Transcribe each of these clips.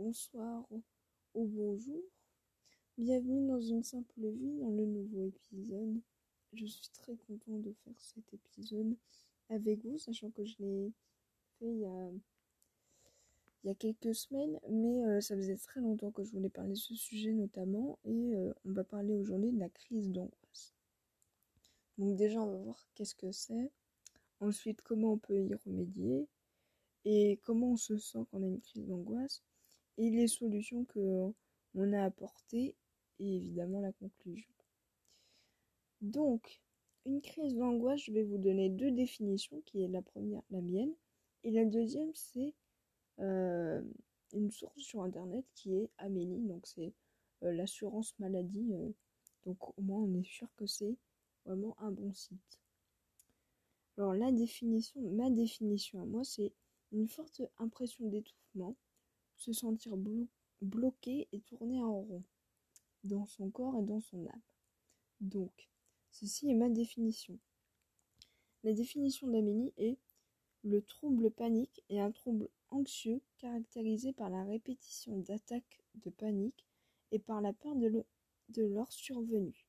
bonsoir ou bonjour. Bienvenue dans une simple vie dans le nouveau épisode. Je suis très content de faire cet épisode avec vous, sachant que je l'ai fait il y a, il y a quelques semaines, mais euh, ça faisait très longtemps que je voulais parler de ce sujet notamment, et euh, on va parler aujourd'hui de la crise d'angoisse. Donc déjà, on va voir qu'est-ce que c'est, ensuite comment on peut y remédier, et comment on se sent quand on a une crise d'angoisse, et les solutions que on a apportées, et évidemment la conclusion. Donc, une crise d'angoisse, je vais vous donner deux définitions, qui est la première, la mienne, et la deuxième, c'est euh, une source sur Internet qui est Amélie, donc c'est euh, l'assurance maladie, euh, donc au moins on est sûr que c'est vraiment un bon site. Alors la définition, ma définition à moi, c'est une forte impression d'étouffement, se sentir bloqué et tourner en rond dans son corps et dans son âme. Donc, ceci est ma définition. La définition d'Amélie est le trouble panique est un trouble anxieux caractérisé par la répétition d'attaques de panique et par la peur de, de leur survenue.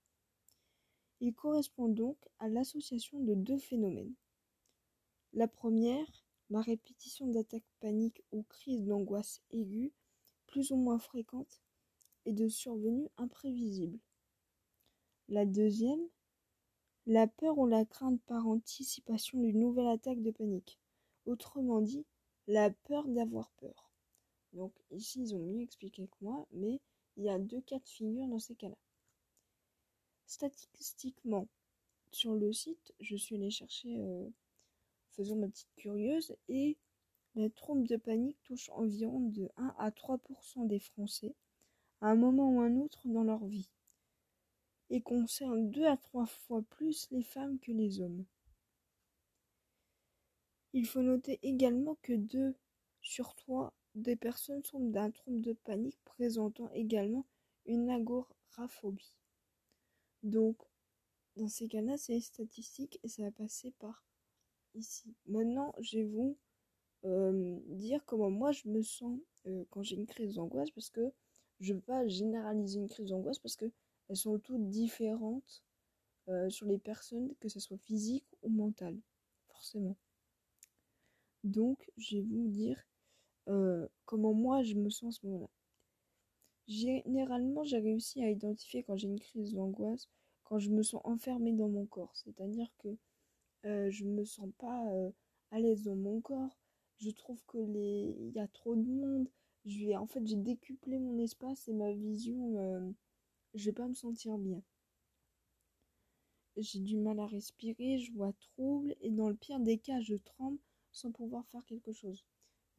Il correspond donc à l'association de deux phénomènes. La première, la répétition d'attaques paniques ou crises d'angoisse aiguë, plus ou moins fréquentes, et de survenue imprévisible. La deuxième, la peur ou la crainte par anticipation d'une nouvelle attaque de panique. Autrement dit, la peur d'avoir peur. Donc ici, ils ont mieux expliqué que moi, mais il y a deux cas de figure dans ces cas-là. Statistiquement, sur le site, je suis allée chercher, euh, faisant ma petite curieuse, et la trompe de panique touche environ de 1 à 3% des Français à un moment ou un autre dans leur vie et concerne deux à trois fois plus les femmes que les hommes. Il faut noter également que deux sur trois des personnes sont d'un trouble de panique présentant également une agoraphobie. Donc, dans ces cas-là, c'est les statistiques et ça va passer par ici. Maintenant, je vais vous euh, dire comment moi je me sens euh, quand j'ai une crise d'angoisse parce que je ne veux pas généraliser une crise d'angoisse parce que elles sont toutes différentes euh, sur les personnes, que ce soit physique ou mentale, forcément. Donc, je vais vous dire comment moi je me sens à ce moment-là. Généralement, j'ai réussi à identifier quand j'ai une crise d'angoisse, quand je me sens enfermée dans mon corps. C'est-à-dire que euh, je me sens pas à l'aise dans mon corps. Je trouve que les il y a trop de monde. Je vais en fait j'ai décuplé mon espace et ma vision je vais pas me sentir bien. J'ai du mal à respirer, je vois trouble et dans le pire des cas, je tremble sans pouvoir faire quelque chose.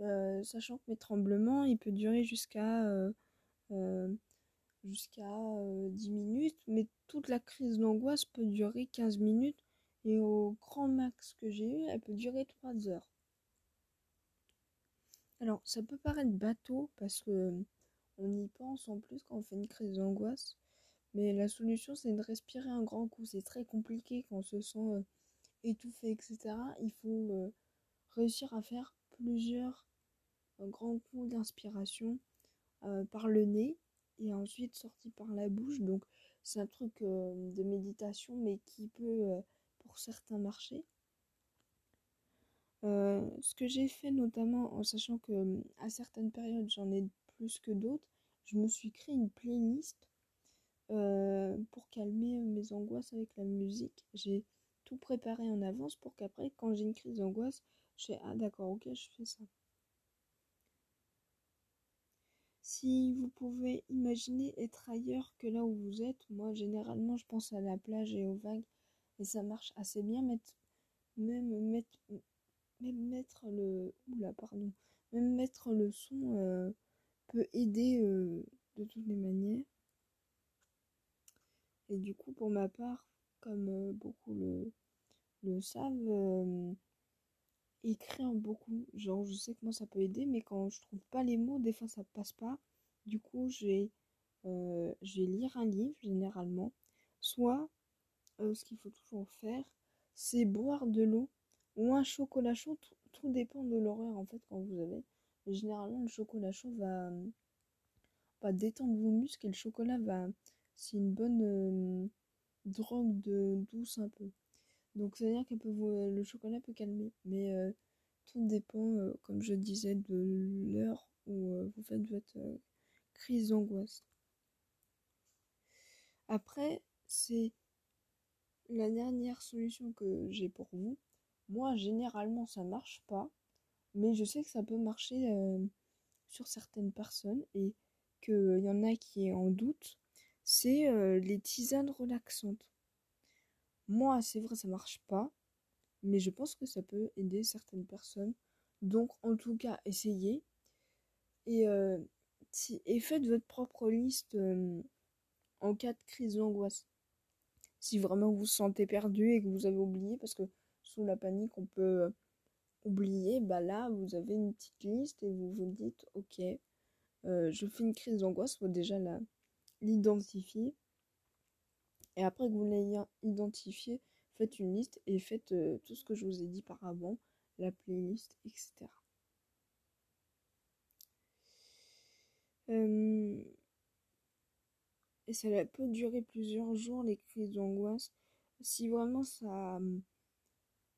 Euh, sachant que mes tremblements, il peut durer jusqu'à euh, euh, jusqu'à 10 minutes, mais toute la crise d'angoisse peut durer 15 minutes et au grand max que j'ai eu, elle peut durer 3 heures. Alors, ça peut paraître bateau parce que on y pense en plus quand on fait une crise d'angoisse. Mais la solution, c'est de respirer un grand coup. C'est très compliqué quand on se sent euh, étouffé, etc. Il faut euh, réussir à faire plusieurs euh, grands coups d'inspiration par le nez et ensuite sorti par la bouche. Donc, c'est un truc de méditation, mais qui peut, pour certains, marcher. ce que j'ai fait notamment en sachant que à certaines périodes j'en ai plus que d'autres, je me suis créé une playlist euh, pour calmer mes angoisses avec la musique. J'ai tout préparé en avance pour qu'après, quand j'ai une crise d'angoisse, je fais Ah d'accord, ok, je fais ça. Si vous pouvez imaginer être ailleurs que là où vous êtes, moi généralement je pense à la plage et aux vagues et ça marche assez bien. Mettre, même mettre, même mettre le, oula pardon, même mettre le son euh, peut aider euh, de toutes les manières. Et du coup, pour ma part, comme euh, beaucoup le, le savent, écrire beaucoup. Genre, je sais que moi ça peut aider, mais quand je trouve pas les mots, des fois ça passe pas. Du coup, je vais lire un livre généralement. Soit, ce qu'il faut toujours faire, c'est boire de l'eau ou un chocolat chaud. Tout, dépend de l'horaire en fait quand vous avez. généralement, le chocolat chaud va, va détendre vos muscles et le chocolat va. C'est une bonne drogue de douce un peu. Donc, ça veut dire que le chocolat peut calmer. Mais tout dépend, comme je disais, de l'heure où vous faites votre crise d'angoisse. Après, c'est la dernière solution que j'ai pour vous. Moi, généralement, ça marche pas, mais je sais que ça peut marcher sur certaines personnes et qu'il y en a qui est en doute. C'est les tisanes relaxantes. Moi, c'est vrai, ça marche pas, mais je pense que ça peut aider certaines personnes. Donc, en tout cas, essayez. Et, et faites votre propre liste en cas de crise d'angoisse. Si vraiment vous vous sentez perdu et que vous avez oublié, parce que sous la panique, on peut euh, oublier, bah là, vous avez une petite liste et vous vous dites, ok, euh, je fais une crise d'angoisse, faut déjà l'identifier. Et après que vous l'ayez identifié, faites une liste et faites euh, tout ce que je vous ai dit par avant, la playlist, etc. et ça peut durer plusieurs jours, les crises d'angoisse. Si vraiment ça,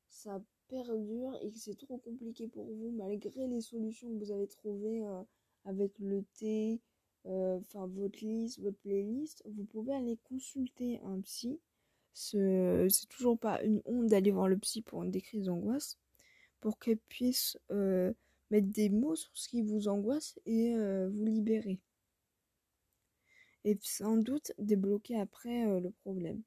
ça perdure et que c'est trop compliqué pour vous, malgré les solutions que vous avez trouvées euh, avec le thé, euh, enfin votre liste, votre playlist, vous pouvez aller consulter un psy. C'est toujours pas une honte d'aller voir le psy pour des crises d'angoisse, pour qu'elle puisse euh, mettre des mots sur ce qui vous angoisse et vous libérer et sans doute débloquer après euh, le problème.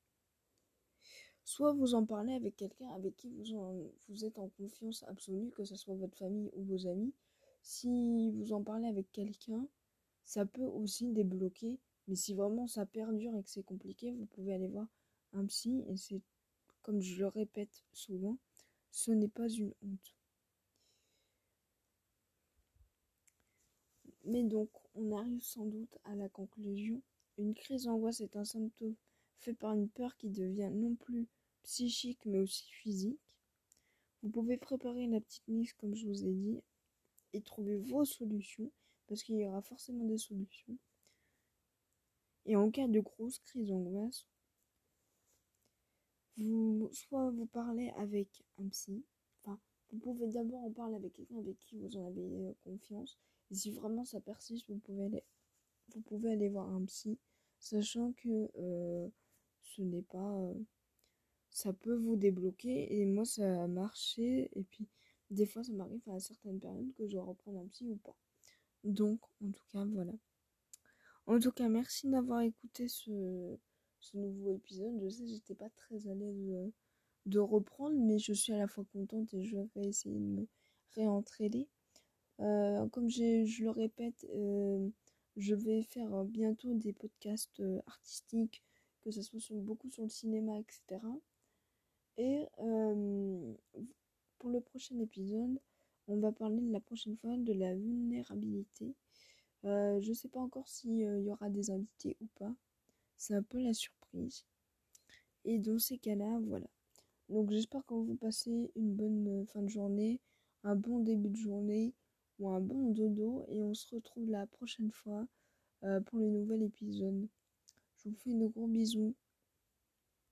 Soit vous en parlez avec quelqu'un avec qui vous, vous êtes en confiance absolue, que ce soit votre famille ou vos amis. Si vous en parlez avec quelqu'un, ça peut aussi débloquer. Mais si vraiment ça perdure et que c'est compliqué, vous pouvez aller voir un psy. Et c'est, comme je le répète souvent, ce n'est pas une honte. Mais donc, on arrive sans doute à la conclusion. Une crise d'angoisse est un symptôme fait par une peur qui devient non plus psychique mais aussi physique. Vous pouvez préparer la petite liste comme je vous ai dit et trouver vos solutions parce qu'il y aura forcément des solutions. Et en cas de grosse crise d'angoisse, vous soit vous parlez avec un psy, enfin vous pouvez d'abord en parler avec quelqu'un avec qui vous en avez euh, confiance et si vraiment ça persiste, vous pouvez aller, vous pouvez aller voir un psy, sachant que euh, ce n'est pas. Euh, ça peut vous débloquer et moi ça a marché et puis des fois ça m'arrive à certaines périodes que je dois reprendre un psy ou pas. Donc en tout cas voilà. En tout cas merci d'avoir écouté ce, ce nouveau épisode. Je sais j'étais pas très à l'aise de, de reprendre mais je suis à la fois contente et je vais essayer de me réentraîner. Euh, comme je le répète, euh, je vais faire euh, bientôt des podcasts artistiques, que ce soit sur, beaucoup sur le cinéma, etc. Et pour le prochain épisode, on va parler de la prochaine fois de la vulnérabilité. je ne sais pas encore s'il y aura des invités ou pas. C'est un peu la surprise. Et dans ces cas-là, voilà. Donc j'espère que vous passez une bonne fin de journée, un bon début de journée un bon dodo et on se retrouve la prochaine fois euh, pour le nouvel épisode. Je vous fais de gros bisous.